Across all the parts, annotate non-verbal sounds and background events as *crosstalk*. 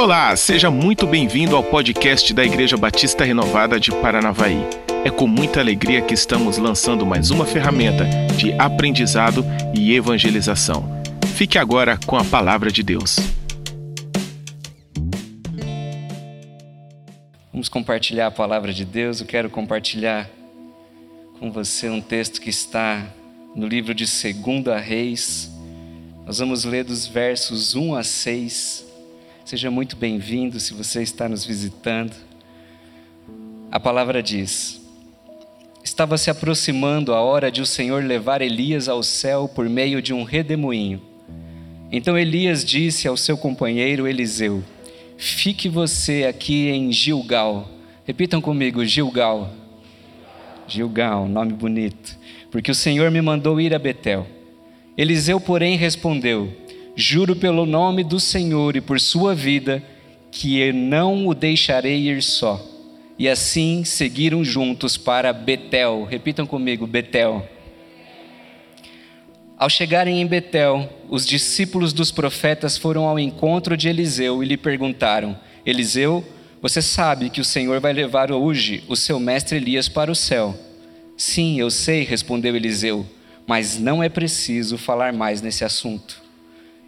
Olá, seja muito bem-vindo ao podcast da Igreja Batista Renovada de Paranavaí. É com muita alegria que estamos lançando mais uma ferramenta de aprendizado e evangelização. Fique agora com a palavra de Deus. Vamos compartilhar a palavra de Deus. Eu quero compartilhar com você um texto que está no livro de 2 Reis. Nós vamos ler dos versos 1 a 6. Seja muito bem-vindo se você está nos visitando. A palavra diz: Estava se aproximando a hora de o Senhor levar Elias ao céu por meio de um redemoinho. Então Elias disse ao seu companheiro Eliseu: Fique você aqui em Gilgal. Repitam comigo: Gilgal. Gilgal, nome bonito. Porque o Senhor me mandou ir a Betel. Eliseu, porém, respondeu: Juro pelo nome do Senhor e por sua vida, que eu não o deixarei ir só. E assim seguiram juntos para Betel. Repitam comigo: Betel. Ao chegarem em Betel, os discípulos dos profetas foram ao encontro de Eliseu e lhe perguntaram: Eliseu, você sabe que o Senhor vai levar hoje o seu mestre Elias para o céu? Sim, eu sei, respondeu Eliseu, mas não é preciso falar mais nesse assunto.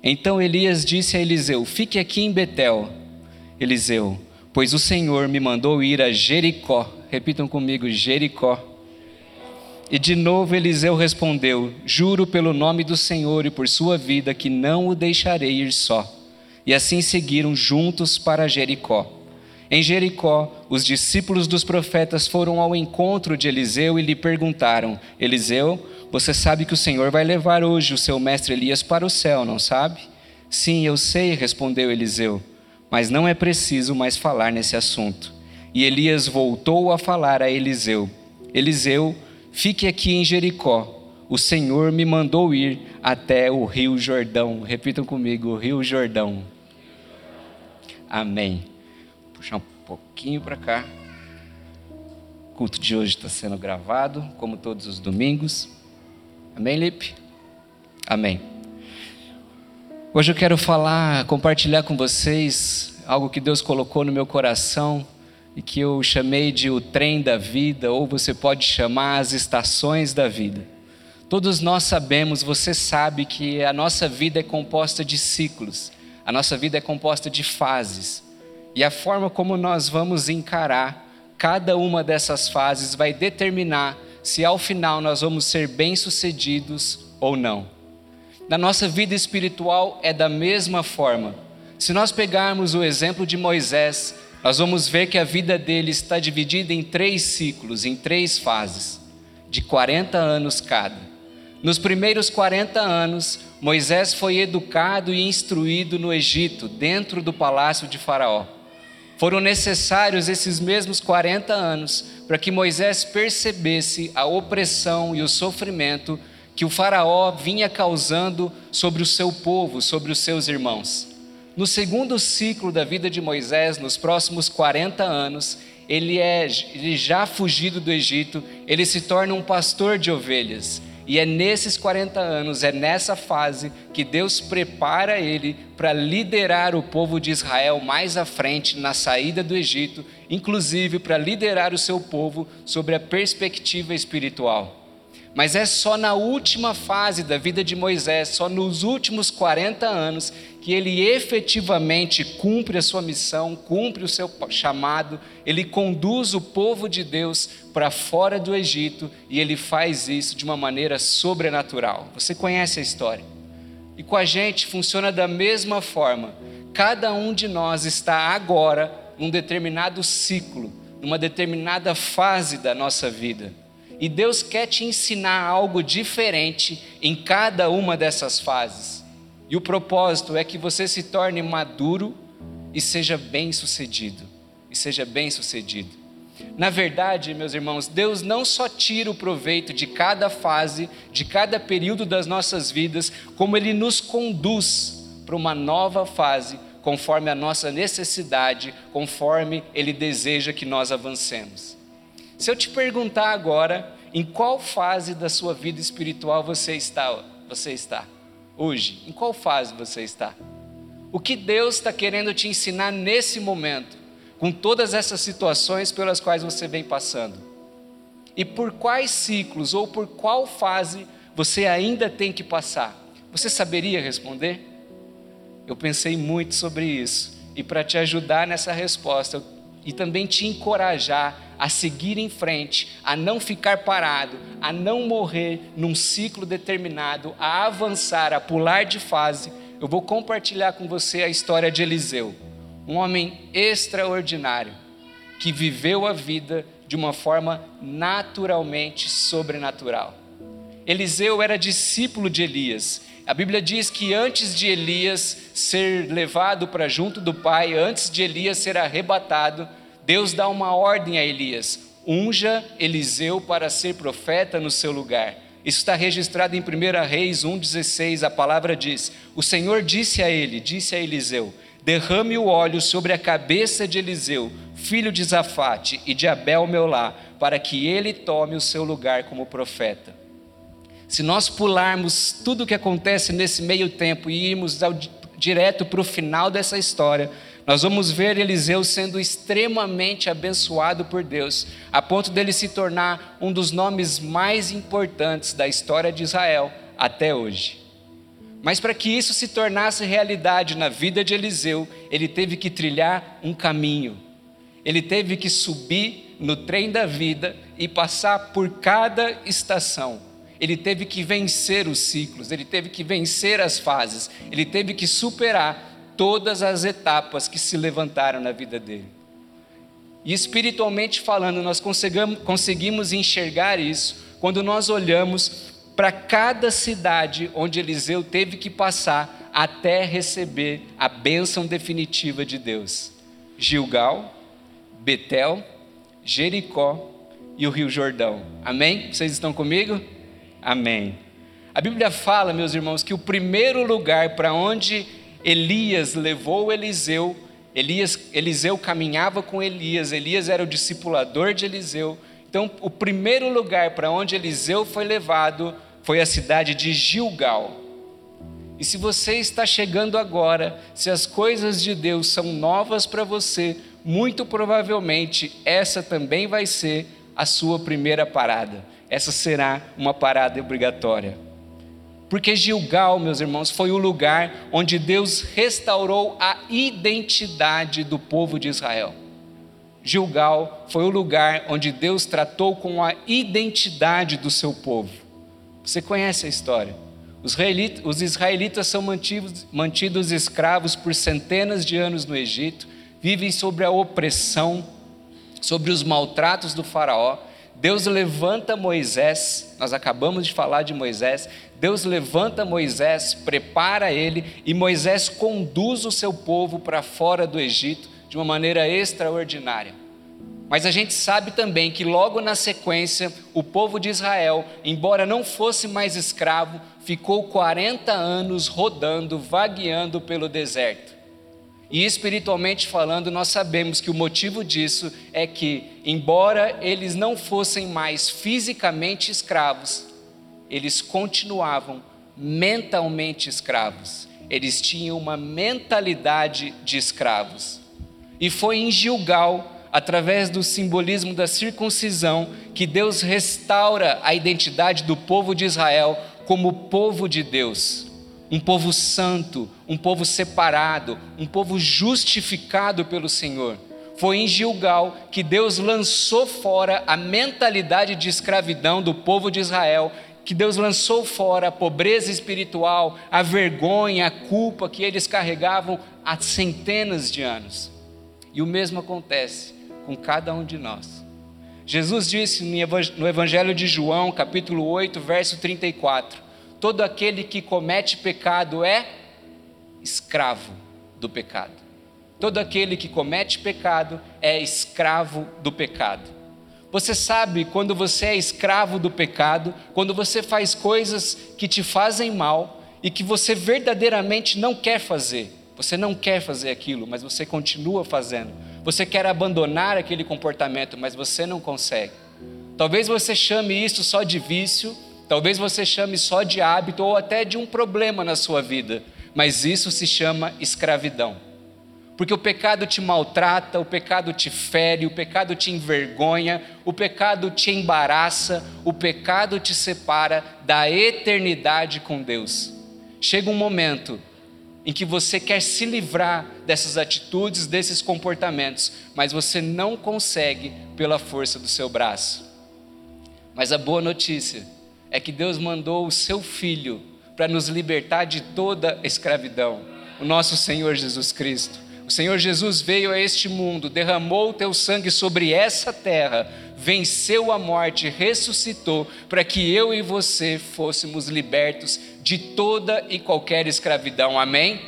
Então Elias disse a Eliseu: Fique aqui em Betel. Eliseu, pois o Senhor me mandou ir a Jericó. Repitam comigo: Jericó. E de novo Eliseu respondeu: Juro pelo nome do Senhor e por sua vida que não o deixarei ir só. E assim seguiram juntos para Jericó. Em Jericó, os discípulos dos profetas foram ao encontro de Eliseu e lhe perguntaram: Eliseu, você sabe que o Senhor vai levar hoje o seu mestre Elias para o céu, não sabe? Sim, eu sei, respondeu Eliseu, mas não é preciso mais falar nesse assunto. E Elias voltou a falar a Eliseu: Eliseu, fique aqui em Jericó. O Senhor me mandou ir até o rio Jordão. Repitam comigo: rio Jordão. Amém. Puxar um pouquinho para cá. O culto de hoje está sendo gravado, como todos os domingos. Amém, Lipe? Amém. Hoje eu quero falar, compartilhar com vocês algo que Deus colocou no meu coração e que eu chamei de o trem da vida, ou você pode chamar as estações da vida. Todos nós sabemos, você sabe que a nossa vida é composta de ciclos, a nossa vida é composta de fases. E a forma como nós vamos encarar cada uma dessas fases vai determinar se ao final nós vamos ser bem-sucedidos ou não. Na nossa vida espiritual é da mesma forma. Se nós pegarmos o exemplo de Moisés, nós vamos ver que a vida dele está dividida em três ciclos, em três fases, de 40 anos cada. Nos primeiros 40 anos, Moisés foi educado e instruído no Egito, dentro do palácio de Faraó. Foram necessários esses mesmos 40 anos para que Moisés percebesse a opressão e o sofrimento que o Faraó vinha causando sobre o seu povo, sobre os seus irmãos. No segundo ciclo da vida de Moisés, nos próximos 40 anos, ele é ele já fugido do Egito, ele se torna um pastor de ovelhas e é nesses 40 anos, é nessa fase que Deus prepara ele para liderar o povo de Israel mais à frente na saída do Egito, inclusive para liderar o seu povo sobre a perspectiva espiritual. Mas é só na última fase da vida de Moisés, só nos últimos 40 anos, que ele efetivamente cumpre a sua missão, cumpre o seu chamado, ele conduz o povo de Deus para fora do Egito e ele faz isso de uma maneira sobrenatural. Você conhece a história. E com a gente funciona da mesma forma. Cada um de nós está agora num determinado ciclo, numa determinada fase da nossa vida. E Deus quer te ensinar algo diferente em cada uma dessas fases. E o propósito é que você se torne maduro e seja bem-sucedido. E seja bem-sucedido. Na verdade, meus irmãos, Deus não só tira o proveito de cada fase, de cada período das nossas vidas, como Ele nos conduz para uma nova fase, conforme a nossa necessidade, conforme Ele deseja que nós avancemos. Se eu te perguntar agora, em qual fase da sua vida espiritual você está, você está hoje? Em qual fase você está? O que Deus está querendo te ensinar nesse momento, com todas essas situações pelas quais você vem passando? E por quais ciclos ou por qual fase você ainda tem que passar? Você saberia responder? Eu pensei muito sobre isso e para te ajudar nessa resposta e também te encorajar a seguir em frente, a não ficar parado, a não morrer num ciclo determinado, a avançar, a pular de fase, eu vou compartilhar com você a história de Eliseu, um homem extraordinário que viveu a vida de uma forma naturalmente sobrenatural. Eliseu era discípulo de Elias. A Bíblia diz que antes de Elias ser levado para junto do Pai, antes de Elias ser arrebatado, Deus dá uma ordem a Elias: unja Eliseu para ser profeta no seu lugar. Isso está registrado em 1 Reis 1,16. A palavra diz: O Senhor disse a ele, disse a Eliseu: Derrame o óleo sobre a cabeça de Eliseu, filho de Zafate, e de Abel Meolá, para que ele tome o seu lugar como profeta. Se nós pularmos tudo o que acontece nesse meio tempo e irmos ao, direto para o final dessa história, nós vamos ver Eliseu sendo extremamente abençoado por Deus, a ponto dele se tornar um dos nomes mais importantes da história de Israel até hoje. Mas para que isso se tornasse realidade na vida de Eliseu, ele teve que trilhar um caminho. Ele teve que subir no trem da vida e passar por cada estação. Ele teve que vencer os ciclos, ele teve que vencer as fases, ele teve que superar todas as etapas que se levantaram na vida dele. E espiritualmente falando, nós conseguimos enxergar isso quando nós olhamos para cada cidade onde Eliseu teve que passar até receber a bênção definitiva de Deus: Gilgal, Betel, Jericó e o Rio Jordão. Amém? Vocês estão comigo? Amém. A Bíblia fala, meus irmãos, que o primeiro lugar para onde Elias levou Eliseu, Elias, Eliseu caminhava com Elias, Elias era o discipulador de Eliseu. Então, o primeiro lugar para onde Eliseu foi levado foi a cidade de Gilgal. E se você está chegando agora, se as coisas de Deus são novas para você, muito provavelmente essa também vai ser a sua primeira parada. Essa será uma parada obrigatória. Porque Gilgal, meus irmãos, foi o lugar onde Deus restaurou a identidade do povo de Israel. Gilgal foi o lugar onde Deus tratou com a identidade do seu povo. Você conhece a história? Os israelitas, são mantidos, mantidos escravos por centenas de anos no Egito, vivem sobre a opressão, sobre os maltratos do Faraó. Deus levanta Moisés, nós acabamos de falar de Moisés. Deus levanta Moisés, prepara ele e Moisés conduz o seu povo para fora do Egito de uma maneira extraordinária. Mas a gente sabe também que logo na sequência, o povo de Israel, embora não fosse mais escravo, ficou 40 anos rodando, vagueando pelo deserto. E espiritualmente falando, nós sabemos que o motivo disso é que, embora eles não fossem mais fisicamente escravos, eles continuavam mentalmente escravos. Eles tinham uma mentalidade de escravos. E foi em Gilgal, através do simbolismo da circuncisão, que Deus restaura a identidade do povo de Israel como povo de Deus um povo santo, um povo separado, um povo justificado pelo Senhor. Foi em Gilgal que Deus lançou fora a mentalidade de escravidão do povo de Israel, que Deus lançou fora a pobreza espiritual, a vergonha, a culpa que eles carregavam há centenas de anos. E o mesmo acontece com cada um de nós. Jesus disse no Evangelho de João, capítulo 8, verso 34: todo aquele que comete pecado é escravo do pecado. Todo aquele que comete pecado é escravo do pecado. Você sabe quando você é escravo do pecado, quando você faz coisas que te fazem mal e que você verdadeiramente não quer fazer. Você não quer fazer aquilo, mas você continua fazendo. Você quer abandonar aquele comportamento, mas você não consegue. Talvez você chame isso só de vício, Talvez você chame só de hábito ou até de um problema na sua vida, mas isso se chama escravidão. Porque o pecado te maltrata, o pecado te fere, o pecado te envergonha, o pecado te embaraça, o pecado te separa da eternidade com Deus. Chega um momento em que você quer se livrar dessas atitudes, desses comportamentos, mas você não consegue pela força do seu braço. Mas a boa notícia é que Deus mandou o seu filho para nos libertar de toda escravidão, o nosso Senhor Jesus Cristo. O Senhor Jesus veio a este mundo, derramou o teu sangue sobre essa terra, venceu a morte, ressuscitou, para que eu e você fôssemos libertos de toda e qualquer escravidão. Amém?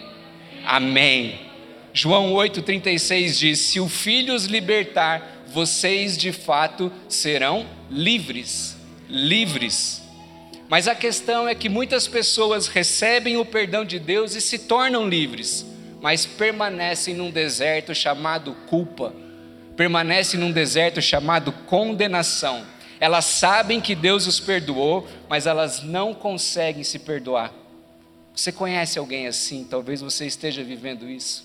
Amém. João 8,36 diz: Se o Filho os libertar, vocês de fato serão livres. Livres. Mas a questão é que muitas pessoas recebem o perdão de Deus e se tornam livres, mas permanecem num deserto chamado culpa, permanecem num deserto chamado condenação. Elas sabem que Deus os perdoou, mas elas não conseguem se perdoar. Você conhece alguém assim? Talvez você esteja vivendo isso.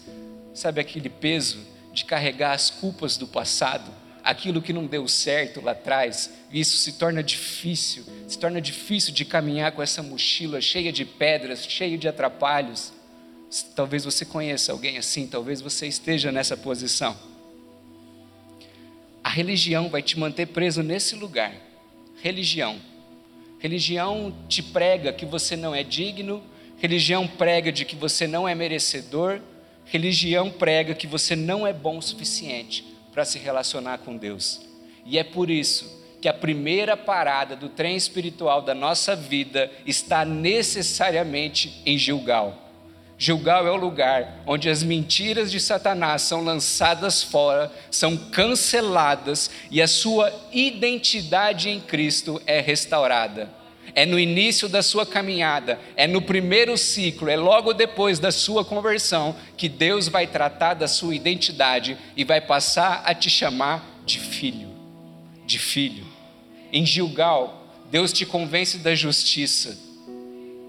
Sabe aquele peso de carregar as culpas do passado? aquilo que não deu certo lá atrás, isso se torna difícil, se torna difícil de caminhar com essa mochila cheia de pedras, cheia de atrapalhos. Talvez você conheça alguém assim, talvez você esteja nessa posição. A religião vai te manter preso nesse lugar. Religião. Religião te prega que você não é digno, religião prega de que você não é merecedor, religião prega que você não é bom o suficiente para se relacionar com Deus. E é por isso que a primeira parada do trem espiritual da nossa vida está necessariamente em Gilgal. Gilgal é o lugar onde as mentiras de Satanás são lançadas fora, são canceladas e a sua identidade em Cristo é restaurada é no início da sua caminhada, é no primeiro ciclo, é logo depois da sua conversão que Deus vai tratar da sua identidade e vai passar a te chamar de filho, de filho. Em Gilgal, Deus te convence da justiça.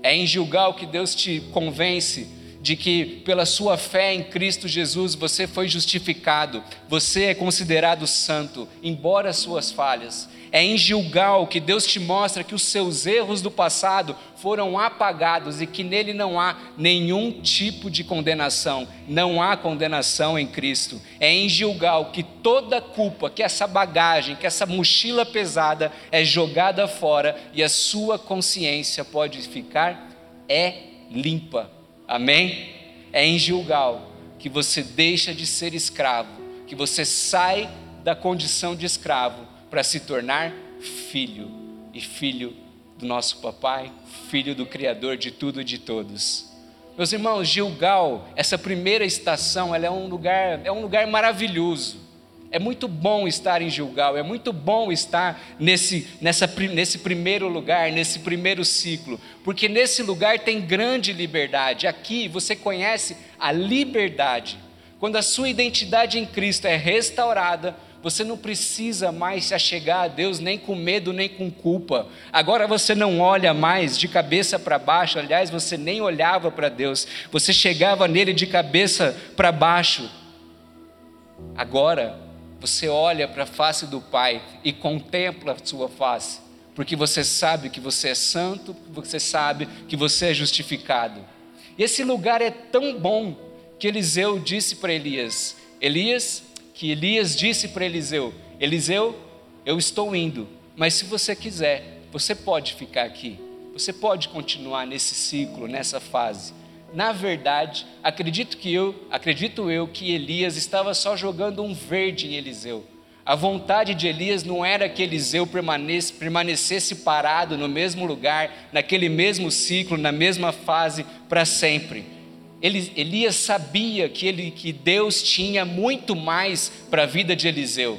É em Gilgal que Deus te convence de que pela sua fé em Cristo Jesus você foi justificado, você é considerado santo, embora as suas falhas. É em Gilgal que Deus te mostra que os seus erros do passado foram apagados e que nele não há nenhum tipo de condenação, não há condenação em Cristo. É em Gilgal que toda culpa, que essa bagagem, que essa mochila pesada é jogada fora e a sua consciência pode ficar é limpa. Amém? É em Gilgal que você deixa de ser escravo, que você sai da condição de escravo para se tornar filho e filho do nosso papai, filho do Criador de tudo e de todos. Meus irmãos, Gilgal, essa primeira estação, ela é um lugar, é um lugar maravilhoso. É muito bom estar em Gilgal, é muito bom estar nesse, nessa, nesse primeiro lugar, nesse primeiro ciclo, porque nesse lugar tem grande liberdade. Aqui você conhece a liberdade. Quando a sua identidade em Cristo é restaurada, você não precisa mais se achegar a Deus nem com medo nem com culpa. Agora você não olha mais de cabeça para baixo, aliás, você nem olhava para Deus, você chegava nele de cabeça para baixo. Agora você olha para a face do Pai e contempla a sua face, porque você sabe que você é santo, você sabe que você é justificado. E esse lugar é tão bom que Eliseu disse para Elias: Elias, que Elias disse para Eliseu: Eliseu, eu estou indo, mas se você quiser, você pode ficar aqui, você pode continuar nesse ciclo, nessa fase. Na verdade, acredito que eu, acredito eu que Elias estava só jogando um verde em Eliseu. A vontade de Elias não era que Eliseu permanecesse, permanecesse parado no mesmo lugar, naquele mesmo ciclo, na mesma fase para sempre Elias sabia que, ele, que Deus tinha muito mais para a vida de Eliseu.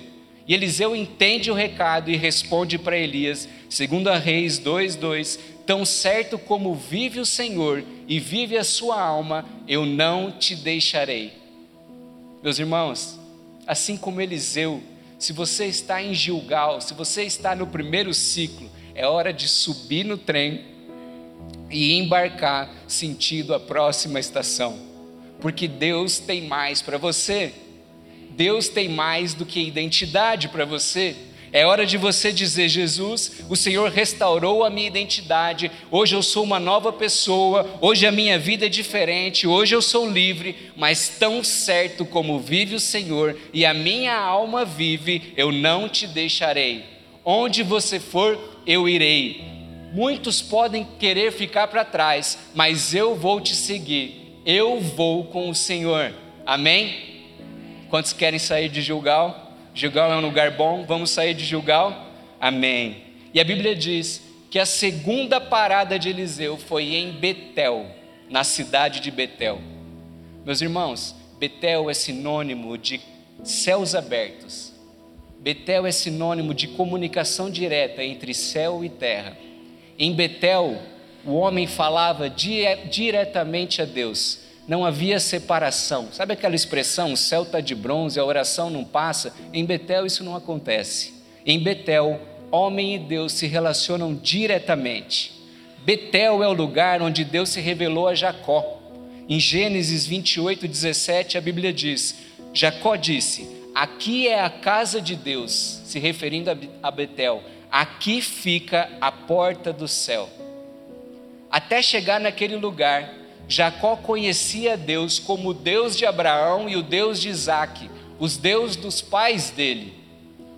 E Eliseu entende o recado e responde para Elias, segundo a Reis 2:2, tão certo como vive o Senhor e vive a sua alma, eu não te deixarei. Meus irmãos, assim como Eliseu, se você está em Gilgal, se você está no primeiro ciclo, é hora de subir no trem e embarcar sentido a próxima estação. Porque Deus tem mais para você. Deus tem mais do que identidade para você. É hora de você dizer: Jesus, o Senhor restaurou a minha identidade, hoje eu sou uma nova pessoa, hoje a minha vida é diferente, hoje eu sou livre, mas tão certo como vive o Senhor e a minha alma vive, eu não te deixarei. Onde você for, eu irei. Muitos podem querer ficar para trás, mas eu vou te seguir, eu vou com o Senhor. Amém? Quantos querem sair de Gilgal? Gilgal é um lugar bom, vamos sair de Gilgal? Amém. E a Bíblia diz que a segunda parada de Eliseu foi em Betel, na cidade de Betel. Meus irmãos, Betel é sinônimo de céus abertos. Betel é sinônimo de comunicação direta entre céu e terra. Em Betel, o homem falava diretamente a Deus não havia separação. Sabe aquela expressão, o céu está de bronze, a oração não passa? Em Betel isso não acontece. Em Betel, homem e Deus se relacionam diretamente. Betel é o lugar onde Deus se revelou a Jacó. Em Gênesis 28, 17, a Bíblia diz: Jacó disse: Aqui é a casa de Deus, se referindo a Betel, aqui fica a porta do céu. Até chegar naquele lugar, Jacó conhecia Deus como o Deus de Abraão e o Deus de Isaac, os Deus dos pais dele.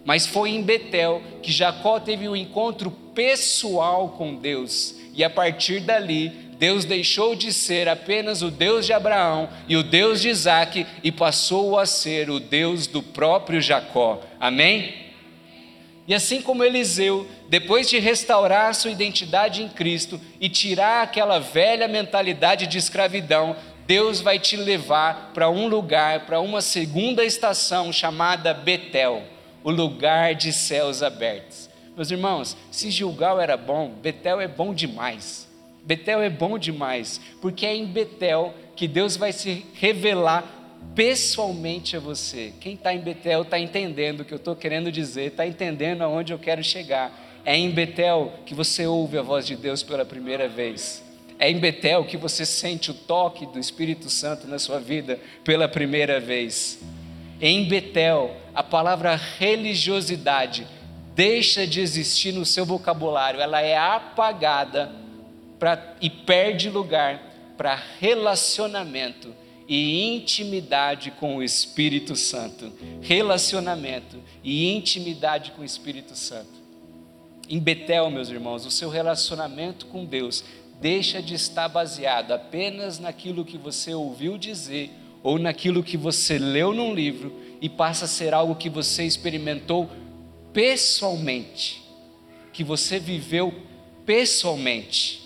Mas foi em Betel que Jacó teve um encontro pessoal com Deus, e a partir dali, Deus deixou de ser apenas o Deus de Abraão e o Deus de Isaac e passou a ser o Deus do próprio Jacó. Amém? E assim como Eliseu, depois de restaurar sua identidade em Cristo e tirar aquela velha mentalidade de escravidão, Deus vai te levar para um lugar, para uma segunda estação chamada Betel, o lugar de céus abertos. Meus irmãos, se Gilgal era bom, Betel é bom demais. Betel é bom demais, porque é em Betel que Deus vai se revelar pessoalmente a você. Quem está em Betel está entendendo o que eu estou querendo dizer, está entendendo aonde eu quero chegar. É em Betel que você ouve a voz de Deus pela primeira vez. É em Betel que você sente o toque do Espírito Santo na sua vida pela primeira vez. Em Betel, a palavra religiosidade deixa de existir no seu vocabulário, ela é apagada pra, e perde lugar para relacionamento e intimidade com o Espírito Santo. Relacionamento e intimidade com o Espírito Santo. Em Betel, meus irmãos, o seu relacionamento com Deus deixa de estar baseado apenas naquilo que você ouviu dizer ou naquilo que você leu num livro e passa a ser algo que você experimentou pessoalmente, que você viveu pessoalmente.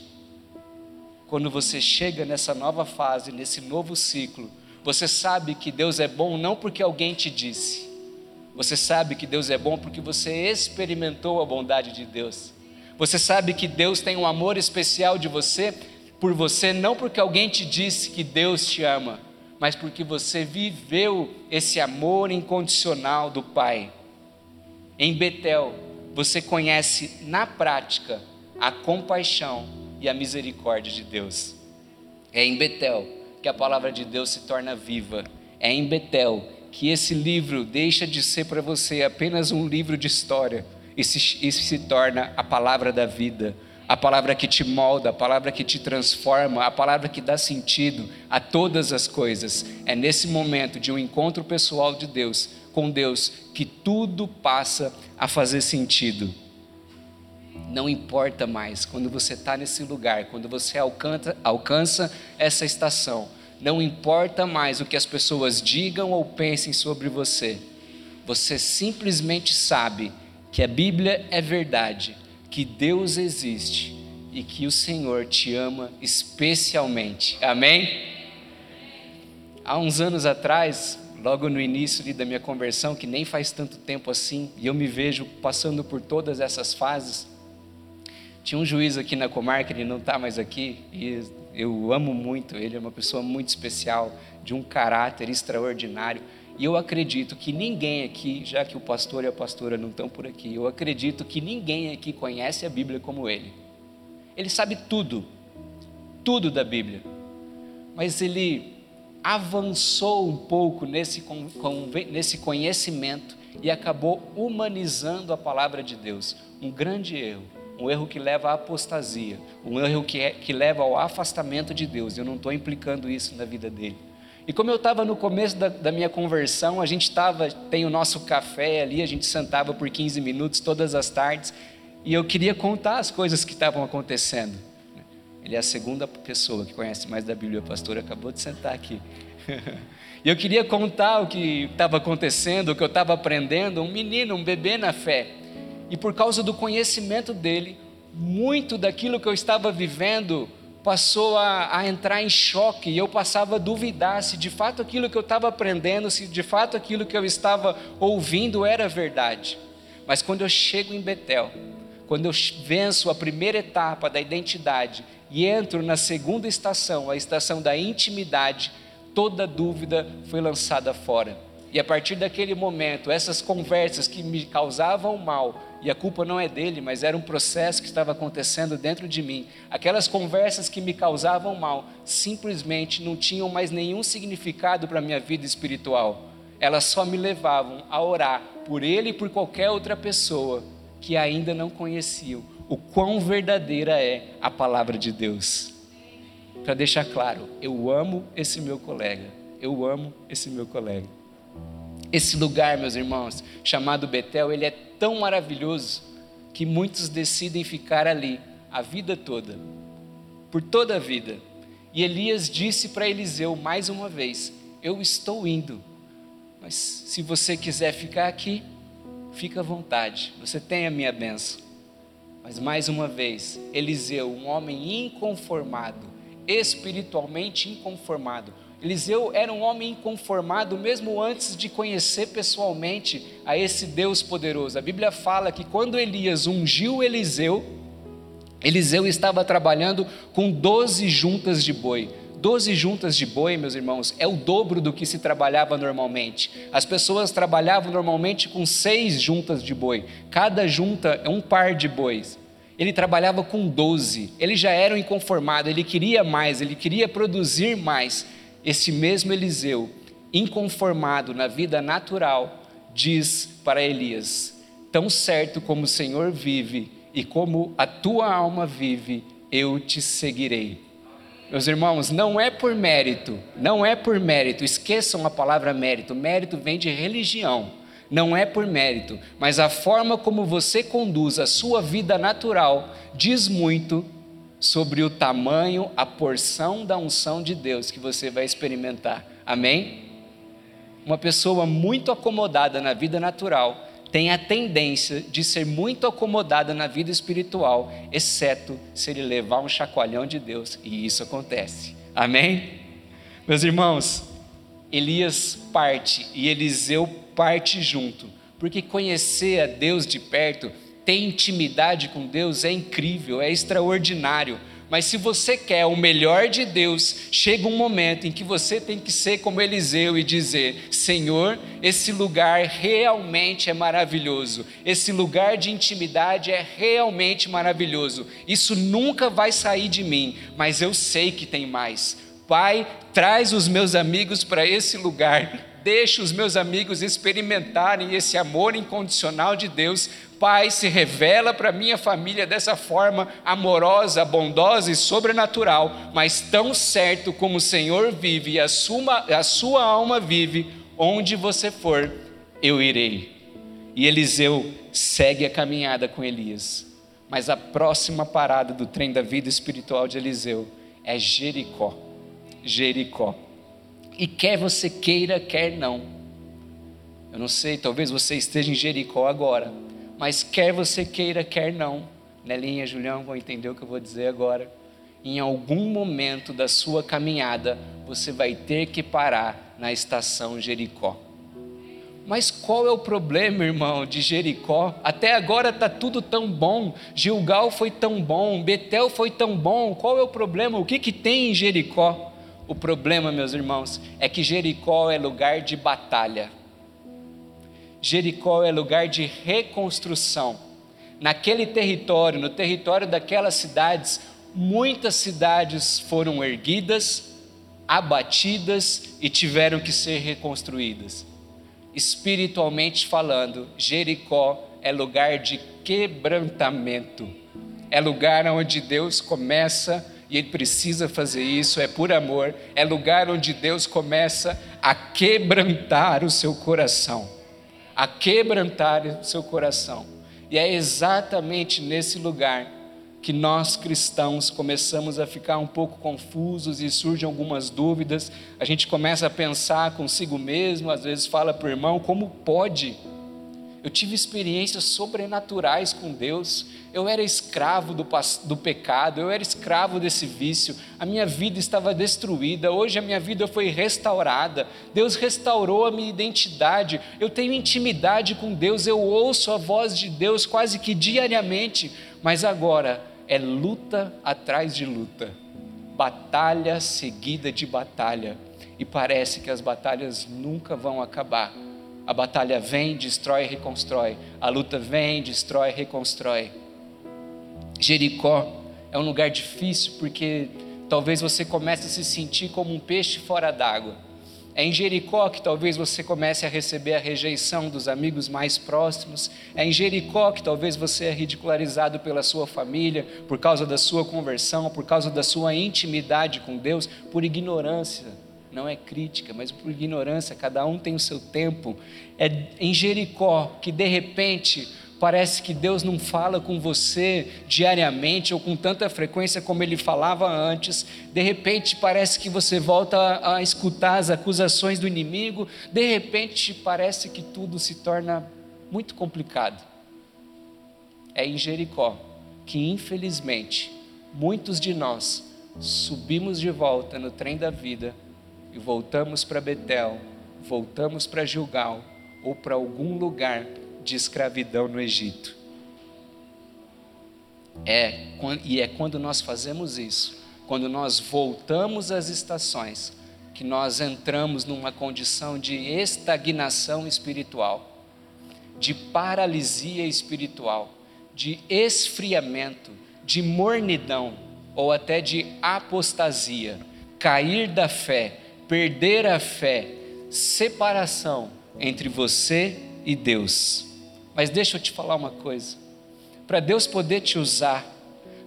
Quando você chega nessa nova fase, nesse novo ciclo, você sabe que Deus é bom não porque alguém te disse. Você sabe que Deus é bom porque você experimentou a bondade de Deus. Você sabe que Deus tem um amor especial de você por você não porque alguém te disse que Deus te ama, mas porque você viveu esse amor incondicional do Pai. Em Betel, você conhece na prática a compaixão e a misericórdia de Deus. É em Betel que a palavra de Deus se torna viva. É em Betel que esse livro deixa de ser para você apenas um livro de história e se, e se torna a palavra da vida, a palavra que te molda, a palavra que te transforma, a palavra que dá sentido a todas as coisas. É nesse momento de um encontro pessoal de Deus, com Deus, que tudo passa a fazer sentido. Não importa mais quando você está nesse lugar, quando você alcança, alcança essa estação, não importa mais o que as pessoas digam ou pensem sobre você, você simplesmente sabe que a Bíblia é verdade, que Deus existe e que o Senhor te ama especialmente. Amém? Há uns anos atrás, logo no início da minha conversão, que nem faz tanto tempo assim, e eu me vejo passando por todas essas fases, tinha um juiz aqui na comarca, ele não está mais aqui, e eu amo muito ele, é uma pessoa muito especial, de um caráter extraordinário. E eu acredito que ninguém aqui, já que o pastor e a pastora não estão por aqui, eu acredito que ninguém aqui conhece a Bíblia como ele. Ele sabe tudo, tudo da Bíblia. Mas ele avançou um pouco nesse, nesse conhecimento e acabou humanizando a palavra de Deus. Um grande erro. Um erro que leva à apostasia, um erro que, é, que leva ao afastamento de Deus. Eu não estou implicando isso na vida dele. E como eu estava no começo da, da, minha conversão, a gente estava, tem o nosso café ali, a gente sentava por 15 minutos todas as tardes, e eu queria contar as coisas que estavam acontecendo. Ele é a segunda pessoa que conhece mais da Bíblia, pastor acabou de sentar aqui. *laughs* E eu queria contar o que estava acontecendo, o que eu estava aprendendo, um menino, um bebê na fé. E por causa do conhecimento dele, muito daquilo que eu estava vivendo passou a, a, entrar em choque e eu passava a duvidar se de fato aquilo que eu estava aprendendo, se de fato aquilo que eu estava ouvindo era verdade. Mas quando eu chego em Betel, quando eu venço a primeira etapa da identidade e entro na segunda estação, a estação da intimidade, toda dúvida foi lançada fora. E a partir daquele momento, essas conversas que me causavam mal, e a culpa não é dele, mas era um processo que estava acontecendo dentro de mim, aquelas conversas que me causavam mal, simplesmente não tinham mais nenhum significado para a minha vida espiritual. Elas só me levavam a orar por ele e por qualquer outra pessoa que ainda não conheciam o quão verdadeira é a palavra de Deus para deixar claro, eu amo esse meu colega, eu amo esse meu colega. Esse lugar, meus irmãos, chamado Betel, ele é tão maravilhoso que muitos decidem ficar ali a vida toda, por toda a vida. E Elias disse para Eliseu mais uma vez: Eu estou indo, mas se você quiser ficar aqui, fica à vontade, você tem a minha benção. Mas mais uma vez, Eliseu, um homem inconformado, espiritualmente inconformado. Eliseu era um homem inconformado mesmo antes de conhecer pessoalmente a esse Deus poderoso. A Bíblia fala que quando Elias ungiu Eliseu, Eliseu estava trabalhando com 12 juntas de boi. 12 juntas de boi, meus irmãos, é o dobro do que se trabalhava normalmente. As pessoas trabalhavam normalmente com seis juntas de boi. Cada junta é um par de bois ele trabalhava com 12, ele já era um inconformado, ele queria mais, ele queria produzir mais. Esse mesmo Eliseu, inconformado na vida natural, diz para Elias: Tão certo como o Senhor vive e como a tua alma vive, eu te seguirei. Meus irmãos, não é por mérito, não é por mérito, esqueçam a palavra mérito, mérito vem de religião não é por mérito, mas a forma como você conduz a sua vida natural diz muito sobre o tamanho, a porção da unção de Deus que você vai experimentar. Amém? Uma pessoa muito acomodada na vida natural tem a tendência de ser muito acomodada na vida espiritual, exceto se ele levar um chacoalhão de Deus, e isso acontece. Amém? Meus irmãos, Elias parte e Eliseu parte junto, porque conhecer a Deus de perto, ter intimidade com Deus é incrível, é extraordinário. Mas se você quer o melhor de Deus, chega um momento em que você tem que ser como Eliseu e dizer: Senhor, esse lugar realmente é maravilhoso, esse lugar de intimidade é realmente maravilhoso. Isso nunca vai sair de mim, mas eu sei que tem mais. Pai, traz os meus amigos para esse lugar deixe os meus amigos experimentarem esse amor incondicional de Deus. Pai, se revela para minha família dessa forma amorosa, bondosa e sobrenatural, mas tão certo como o Senhor vive e a sua, a sua alma vive, onde você for, eu irei. E Eliseu segue a caminhada com Elias. Mas a próxima parada do trem da vida espiritual de Eliseu é Jericó. Jericó. E quer você queira, quer não. Eu não sei, talvez você esteja em Jericó agora, mas quer você queira, quer não. Nelinha, Julião vão entender o que eu vou dizer agora. Em algum momento da sua caminhada, você vai ter que parar na estação Jericó. Mas qual é o problema, irmão, de Jericó? Até agora está tudo tão bom. Gilgal foi tão bom, Betel foi tão bom. Qual é o problema? O que, que tem em Jericó? O problema, meus irmãos, é que Jericó é lugar de batalha. Jericó é lugar de reconstrução. Naquele território, no território daquelas cidades, muitas cidades foram erguidas, abatidas e tiveram que ser reconstruídas. Espiritualmente falando, Jericó é lugar de quebrantamento, é lugar onde Deus começa e Ele precisa fazer isso, é por amor, é lugar onde Deus começa a quebrantar o seu coração, a quebrantar o seu coração. E é exatamente nesse lugar que nós cristãos começamos a ficar um pouco confusos e surgem algumas dúvidas, a gente começa a pensar consigo mesmo, às vezes fala para o irmão, como pode? Eu tive experiências sobrenaturais com Deus, eu era escravo do, do pecado, eu era escravo desse vício, a minha vida estava destruída, hoje a minha vida foi restaurada, Deus restaurou a minha identidade, eu tenho intimidade com Deus, eu ouço a voz de Deus quase que diariamente, mas agora é luta atrás de luta, batalha seguida de batalha, e parece que as batalhas nunca vão acabar. A batalha vem, destrói e reconstrói. A luta vem, destrói e reconstrói. Jericó é um lugar difícil porque talvez você comece a se sentir como um peixe fora d'água. É em Jericó que talvez você comece a receber a rejeição dos amigos mais próximos. É em Jericó que talvez você é ridicularizado pela sua família por causa da sua conversão, por causa da sua intimidade com Deus, por ignorância. Não é crítica, mas por ignorância. Cada um tem o seu tempo. É em Jericó que de repente Parece que Deus não fala com você diariamente ou com tanta frequência como ele falava antes. De repente, parece que você volta a, escutar as acusações do inimigo. De repente, parece que tudo se torna muito complicado. É em Jericó que, infelizmente, muitos de nós subimos de volta no trem da vida e voltamos para Betel, voltamos para Gilgal ou para algum lugar de escravidão no Egito. É, e é quando nós fazemos isso, quando nós voltamos às estações, que nós entramos numa condição de estagnação espiritual, de paralisia espiritual, de esfriamento, de mornidão ou até de apostasia, cair da fé, perder a fé, separação entre você e Deus. Mas deixa eu te falar uma coisa: para Deus poder te usar,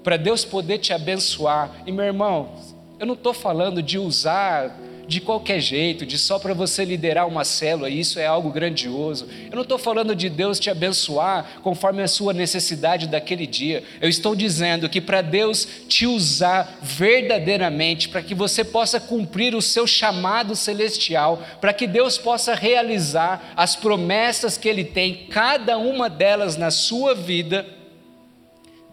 para Deus poder te abençoar, e meu irmão, eu não estou falando de usar de qualquer jeito, de só para você liderar uma célula, isso é algo grandioso. Eu não estou falando de Deus te abençoar conforme a sua necessidade daquele dia. Eu estou dizendo que para Deus te usar verdadeiramente, para que você possa cumprir o seu chamado celestial, para que Deus possa realizar as promessas que Ele tem, cada uma delas na sua vida,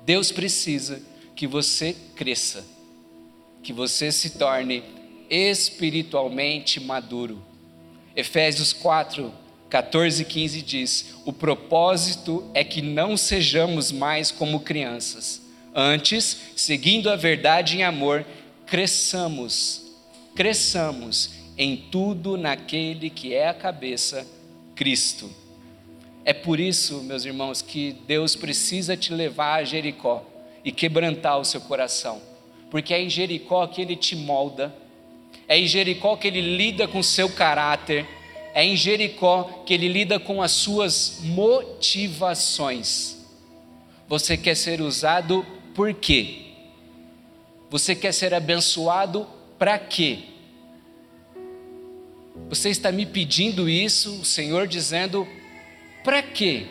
Deus precisa que você cresça, que você se torne espiritualmente maduro. Efésios 4, 14 e 15 diz: O propósito é que não sejamos mais como crianças, antes, seguindo a verdade em amor, cresçamos, cresçamos em tudo naquele que é a cabeça, Cristo. É por isso, meus irmãos, que Deus precisa te levar a Jericó e quebrantar o seu coração, porque é em Jericó que Ele te molda é em Jericó que ele lida com seu caráter. É em Jericó que ele lida com as suas motivações. Você quer ser usado por quê? Você quer ser abençoado para quê? Você está me pedindo isso, o Senhor dizendo: para quê?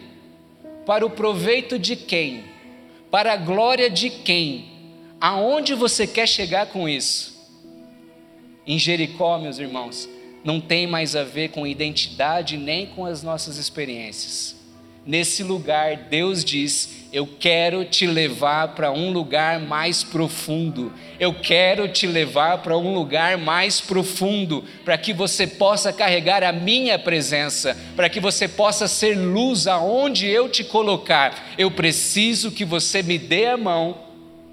Para o proveito de quem? Para a glória de quem? Aonde você quer chegar com isso? Em Jericó, meus irmãos, não tem mais a ver com identidade nem com as nossas experiências. Nesse lugar, Deus diz: Eu quero te levar para um lugar mais profundo. Eu quero te levar para um lugar mais profundo, para que você possa carregar a minha presença, para que você possa ser luz aonde eu te colocar. Eu preciso que você me dê a mão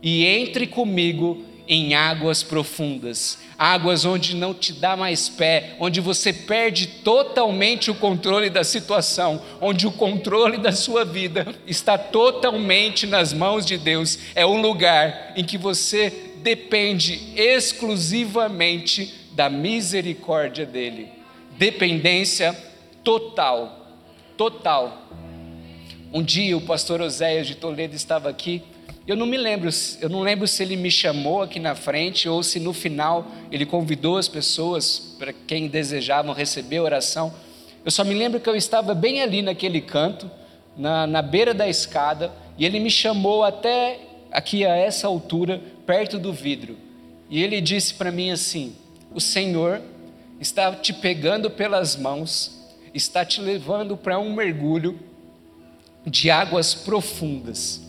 e entre comigo em águas profundas, águas onde não te dá mais pé, onde você perde totalmente o controle da situação, onde o controle da sua vida está totalmente nas mãos de Deus. É um lugar em que você depende exclusivamente da misericórdia dele. Dependência total, total. Um dia o pastor Oséias de Toledo estava aqui eu não me lembro, eu não lembro se ele me chamou aqui na frente ou se no final ele convidou as pessoas para quem desejavam receber oração. Eu só me lembro que eu estava bem ali naquele canto, na, na beira da escada, e ele me chamou até aqui a essa altura, perto do vidro. E ele disse para mim assim: O Senhor está te pegando pelas mãos, está te levando para um mergulho de águas profundas.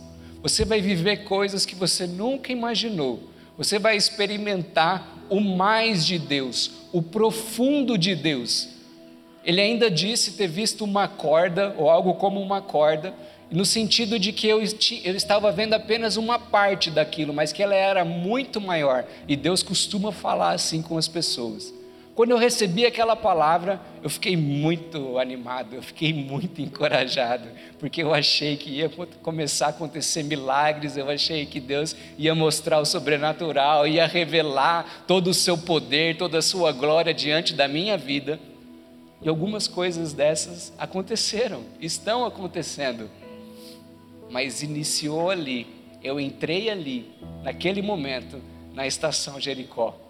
Você vai viver coisas que você nunca imaginou. Você vai experimentar o mais de Deus, o profundo de Deus. Ele ainda disse ter visto uma corda, ou algo como uma corda, no sentido de que eu, eu estava vendo apenas uma parte daquilo, mas que ela era muito maior. E Deus costuma falar assim com as pessoas. Quando eu recebi aquela palavra, eu fiquei muito animado, eu fiquei muito encorajado, porque eu achei que ia começar a acontecer milagres, eu achei que Deus ia mostrar o sobrenatural, ia revelar todo o seu poder, toda a sua glória diante da minha vida. E algumas coisas dessas aconteceram, estão acontecendo. Mas iniciou ali, eu entrei ali, naquele momento, na estação Jericó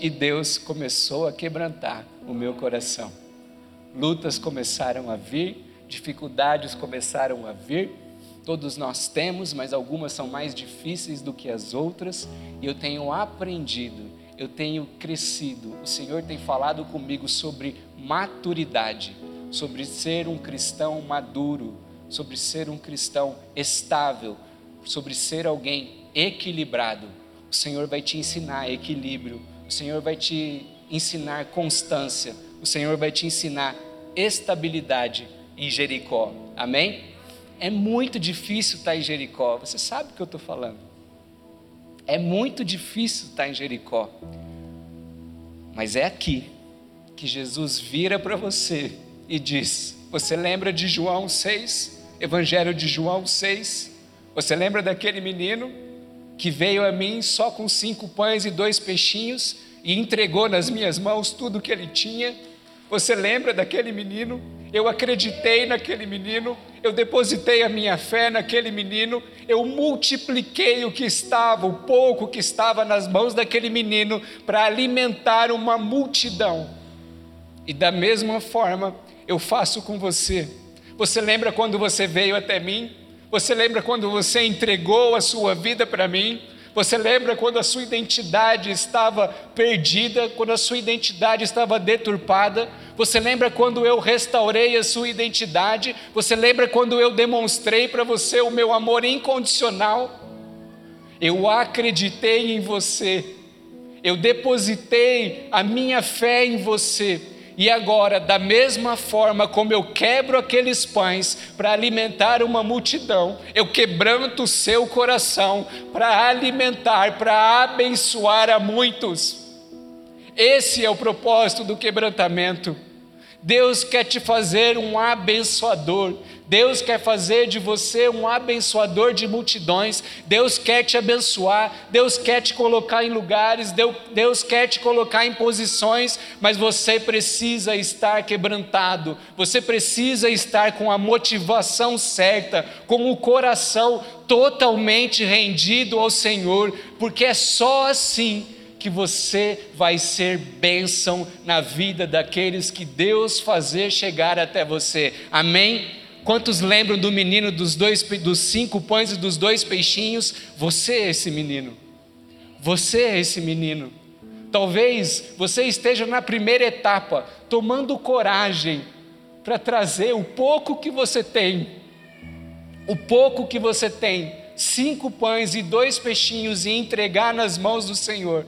e Deus começou a quebrantar o meu coração. Lutas começaram a vir, dificuldades começaram a vir. Todos nós temos, mas algumas são mais difíceis do que as outras. E eu tenho aprendido, eu tenho crescido. O Senhor tem falado comigo sobre maturidade, sobre ser um cristão maduro, sobre ser um cristão estável, sobre ser alguém equilibrado. O Senhor vai te ensinar equilíbrio, Senhor vai te ensinar constância, o Senhor vai te ensinar estabilidade em Jericó. Amém? É muito difícil estar em Jericó, você sabe o que eu estou falando. É muito difícil estar em Jericó, mas é aqui que Jesus vira para você e diz: Você lembra de João 6, Evangelho de João 6? Você lembra daquele menino que veio a mim só com cinco pães e dois peixinhos e entregou nas minhas mãos tudo que ele tinha. Você lembra daquele menino? Eu acreditei naquele menino, eu depositei a minha fé naquele menino, eu multipliquei o que estava, o pouco que estava nas mãos daquele menino, para alimentar uma multidão. E da mesma forma, eu faço com você. Você lembra quando você veio até mim? Você lembra quando você entregou a sua vida para mim? Você lembra quando a sua identidade estava perdida, quando a sua identidade estava deturpada? Você lembra quando eu restaurei a sua identidade? Você lembra quando eu demonstrei para você o meu amor incondicional? Eu acreditei em você, eu depositei a minha fé em você e agora, da mesma forma como eu quebro aqueles pães para alimentar uma multidão, eu quebranto o seu coração para alimentar, para abençoar a muitos. Esse é o propósito do quebrantamento. Deus quer te fazer um abençoador. Deus quer fazer de você um abençoador de multidões. Deus quer te abençoar. Deus quer te colocar em lugares. Deus quer te colocar em posições. Mas você precisa estar quebrantado. Você precisa estar com a motivação certa, com o coração totalmente rendido ao Senhor, porque é só assim que você vai ser bênção na vida daqueles que Deus fazer chegar até você. Amém? Quantos lembram do menino dos, dois, dos cinco pães e dos dois peixinhos? Você é esse menino. Você é esse menino. Talvez você esteja na primeira etapa, tomando coragem para trazer o pouco que você tem. O pouco que você tem, cinco pães e dois peixinhos, e entregar nas mãos do Senhor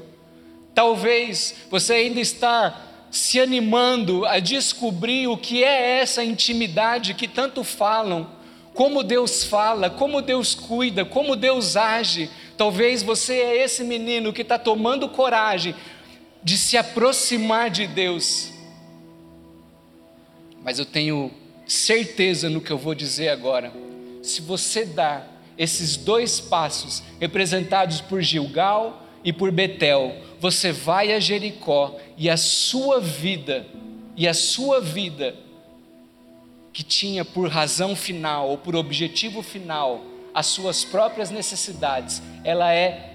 Talvez você ainda está se animando a descobrir o que é essa intimidade que tanto falam, como Deus fala, como Deus cuida, como Deus age. Talvez você é esse menino que está tomando coragem de se aproximar de Deus. Mas eu tenho certeza no que eu vou dizer agora. Se você dá esses dois passos, representados por Gilgal e por Betel, você vai a Jericó e a sua vida, e a sua vida, que tinha por razão final ou por objetivo final as suas próprias necessidades, ela é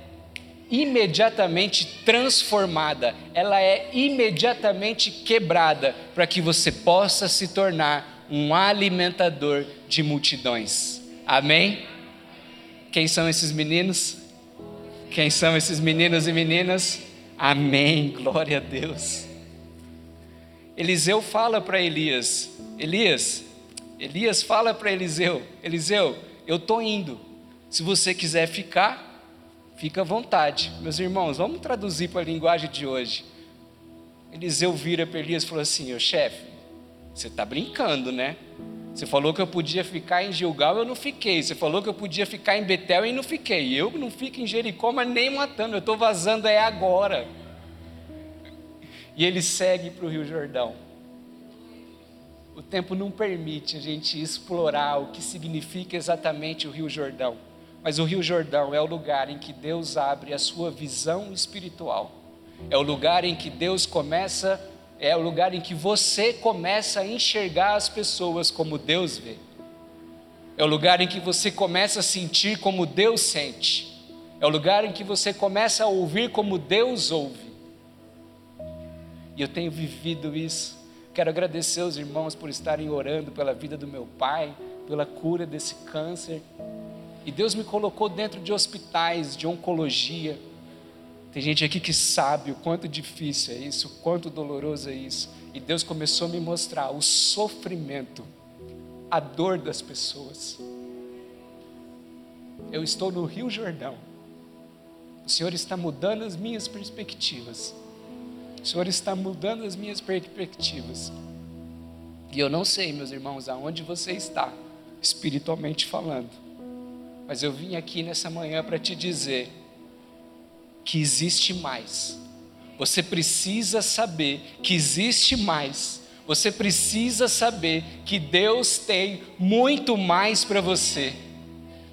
imediatamente transformada, ela é imediatamente quebrada, para que você possa se tornar um alimentador de multidões. Amém? Quem são esses meninos? Quem são esses meninos e meninas? Amém, glória a Deus. Eliseu fala para Elias: Elias, Elias fala para Eliseu: Eliseu, eu estou indo. Se você quiser ficar, Fica à vontade. Meus irmãos, vamos traduzir para a linguagem de hoje. Eliseu vira para Elias e falou assim: Ô chefe, você está brincando, né? Você falou que eu podia ficar em Gilgal, eu não fiquei. Você falou que eu podia ficar em Betel e não fiquei. Eu não fico em Jericó, mas nem matando. Eu estou vazando é agora. E ele segue para o Rio Jordão. O tempo não permite a gente explorar o que significa exatamente o Rio Jordão. Mas o Rio Jordão é o lugar em que Deus abre a sua visão espiritual. É o lugar em que Deus começa, é o lugar em que você começa a enxergar as pessoas como Deus vê. É o lugar em que você começa a sentir como Deus sente. É o lugar em que você começa a ouvir como Deus ouve. E eu tenho vivido isso. Quero agradecer aos irmãos por estarem orando pela vida do meu pai, pela cura desse câncer. E Deus me colocou dentro de hospitais de oncologia. Tem gente aqui que sabe o quanto difícil é isso, o quanto doloroso é isso. E Deus começou a me mostrar o sofrimento, a dor das pessoas. Eu estou no Rio Jordão. O Senhor está mudando as minhas perspectivas. O Senhor está mudando as minhas perspectivas. E eu não sei, meus irmãos, aonde você está, espiritualmente falando. Mas eu vim aqui nessa manhã para te dizer que existe mais. Você precisa saber que existe mais. Você precisa saber que Deus tem muito mais para você.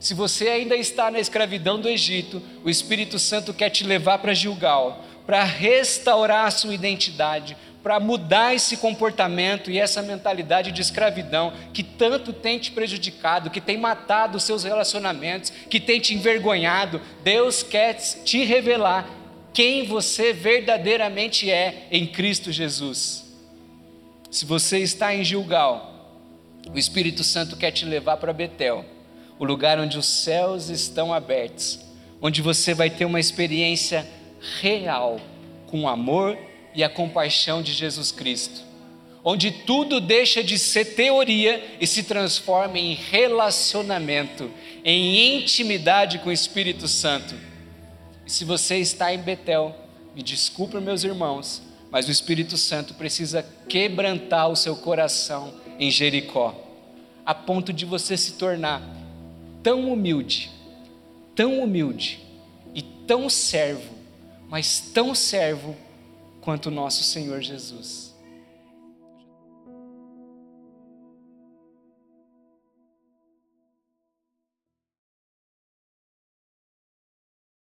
Se você ainda está na escravidão do Egito, o Espírito Santo quer te levar para Gilgal, para restaurar a sua identidade, para mudar esse comportamento e essa mentalidade de escravidão que tanto tem te prejudicado, que tem matado os seus relacionamentos, que tem te envergonhado. Deus quer te revelar quem você verdadeiramente é em Cristo Jesus. Se você está em Gilgal, o Espírito Santo quer te levar para Betel, o lugar onde os céus estão abertos, onde você vai ter uma experiência real com amor e a compaixão de Jesus Cristo, onde tudo deixa de ser teoria e se transforma em relacionamento, em intimidade com o Espírito Santo. E se você está em Betel, me desculpe, meus irmãos, mas o Espírito Santo precisa quebrantar o seu coração em Jericó, a ponto de você se tornar tão humilde, tão humilde e tão servo, mas tão servo quanto o nosso Senhor Jesus.